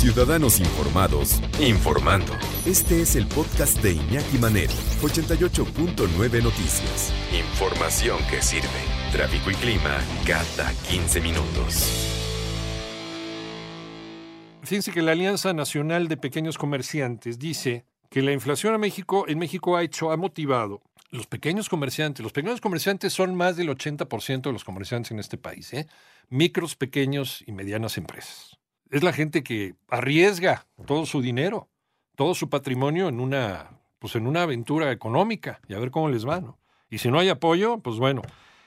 Ciudadanos Informados, informando. Este es el podcast de Iñaki Manero, 88.9 Noticias. Información que sirve. Tráfico y clima cada 15 minutos. Fíjense que la Alianza Nacional de Pequeños Comerciantes dice que la inflación en México, en México ha hecho, ha motivado los pequeños comerciantes. Los pequeños comerciantes son más del 80% de los comerciantes en este país, ¿eh? micros, pequeños y medianas empresas. Es la gente que arriesga todo su dinero, todo su patrimonio en una, pues en una aventura económica y a ver cómo les va. ¿no? Y si no hay apoyo, pues bueno.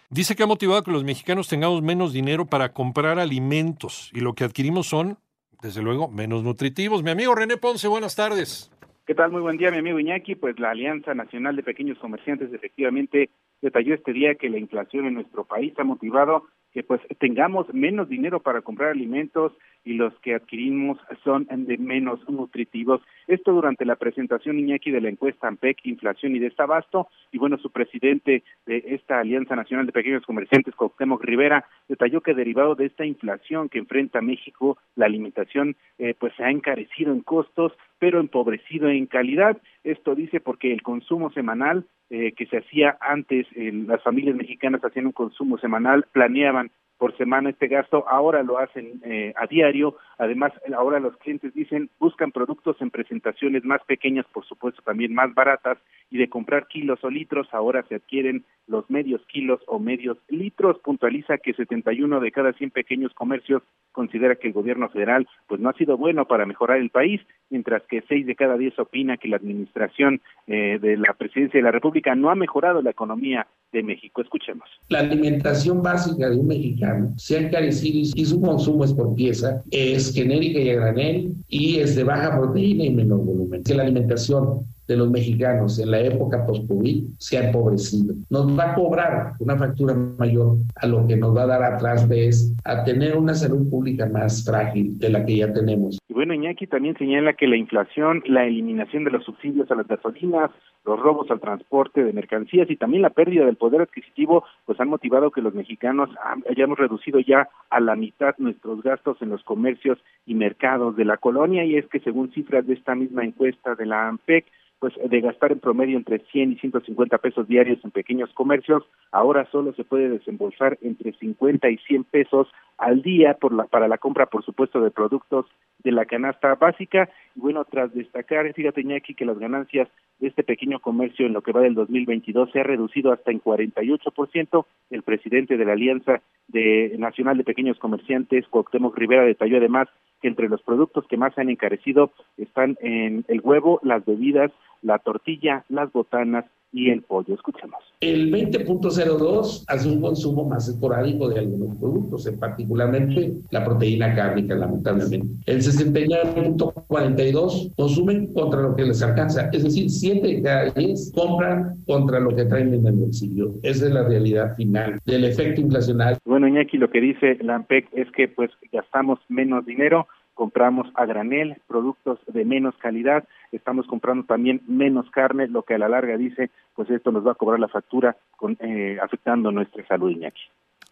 Dice que ha motivado que los mexicanos tengamos menos dinero para comprar alimentos y lo que adquirimos son, desde luego, menos nutritivos. Mi amigo René Ponce, buenas tardes. ¿Qué tal? Muy buen día, mi amigo Iñaki. Pues la Alianza Nacional de Pequeños Comerciantes efectivamente detalló este día que la inflación en nuestro país ha motivado que pues tengamos menos dinero para comprar alimentos y los que adquirimos son de menos nutritivos. Esto durante la presentación Iñaki de la encuesta AMPEC, Inflación y Desabasto, y bueno, su presidente de esta Alianza Nacional de Pequeños Comerciantes, Cuauhtémoc Rivera, detalló que derivado de esta inflación que enfrenta México, la alimentación eh, pues se ha encarecido en costos, pero empobrecido en calidad. Esto dice porque el consumo semanal eh, que se hacía antes, las familias mexicanas hacían un consumo semanal, planeaban por semana este gasto, ahora lo hacen eh, a diario, además ahora los clientes dicen buscan productos en presentaciones más pequeñas, por supuesto también más baratas, y de comprar kilos o litros, ahora se adquieren los medios kilos o medios litros, puntualiza que 71 de cada 100 pequeños comercios considera que el gobierno federal pues no ha sido bueno para mejorar el país, mientras que 6 de cada 10 opina que la administración eh, de la presidencia de la República no ha mejorado la economía de México. Escuchemos. La alimentación básica de un mexicano se ha encarecido y su consumo es por pieza, es genérica y a granel y es de baja proteína y menor volumen. Que la alimentación de los mexicanos en la época post-COVID se ha empobrecido. Nos va a cobrar una factura mayor a lo que nos va a dar atrás de es a tener una salud pública más frágil de la que ya tenemos. Y bueno, Iñaki también señala que la inflación, la eliminación de los subsidios a las gasolinas, los robos al transporte de mercancías y también la pérdida del poder adquisitivo, pues han motivado que los mexicanos hayamos reducido ya a la mitad nuestros gastos en los comercios y mercados de la colonia y es que según cifras de esta misma encuesta de la AMPEC, pues de gastar en promedio entre 100 y 150 pesos diarios en pequeños comercios, ahora solo se puede desembolsar entre 50 y 100 pesos al día por la, para la compra, por supuesto, de productos de la canasta básica. Y bueno, tras destacar, fíjate, Iñaki, que las ganancias de este pequeño comercio en lo que va del 2022 se ha reducido hasta en 48%. El presidente de la Alianza de Nacional de Pequeños Comerciantes, Cuauhtémoc Rivera, detalló además que entre los productos que más se han encarecido están en el huevo, las bebidas, la tortilla, las botanas y el pollo. Escuchemos. El 20.02 hace un consumo más esporádico de algunos productos, en particularmente la proteína cárnica, lamentablemente. El 69.42 consumen contra lo que les alcanza, es decir, 7 de cada 10 compran contra lo que traen en el bolsillo. Esa es la realidad final del efecto inflacionario. Bueno, Iñaki, lo que dice la AMPEC es que pues gastamos menos dinero, compramos a granel, productos de menos calidad, estamos comprando también menos carne, lo que a la larga dice, pues esto nos va a cobrar la factura con, eh, afectando nuestra salud, Iñaki.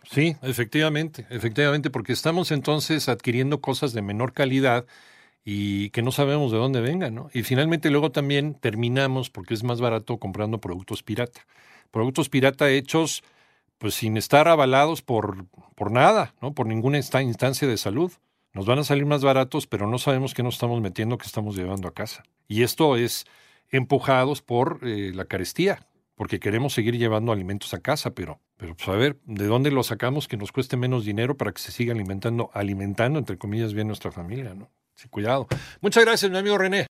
Sí, efectivamente, efectivamente, porque estamos entonces adquiriendo cosas de menor calidad y que no sabemos de dónde vengan, ¿no? Y finalmente luego también terminamos, porque es más barato, comprando productos pirata. Productos pirata hechos pues sin estar avalados por, por nada, ¿no? Por ninguna instancia de salud. Nos van a salir más baratos, pero no sabemos qué nos estamos metiendo, qué estamos llevando a casa. Y esto es empujados por eh, la carestía, porque queremos seguir llevando alimentos a casa, pero, pero pues a ver, ¿de dónde lo sacamos que nos cueste menos dinero para que se siga alimentando, alimentando, entre comillas, bien nuestra familia, ¿no? Sí, cuidado. Muchas gracias, mi amigo René.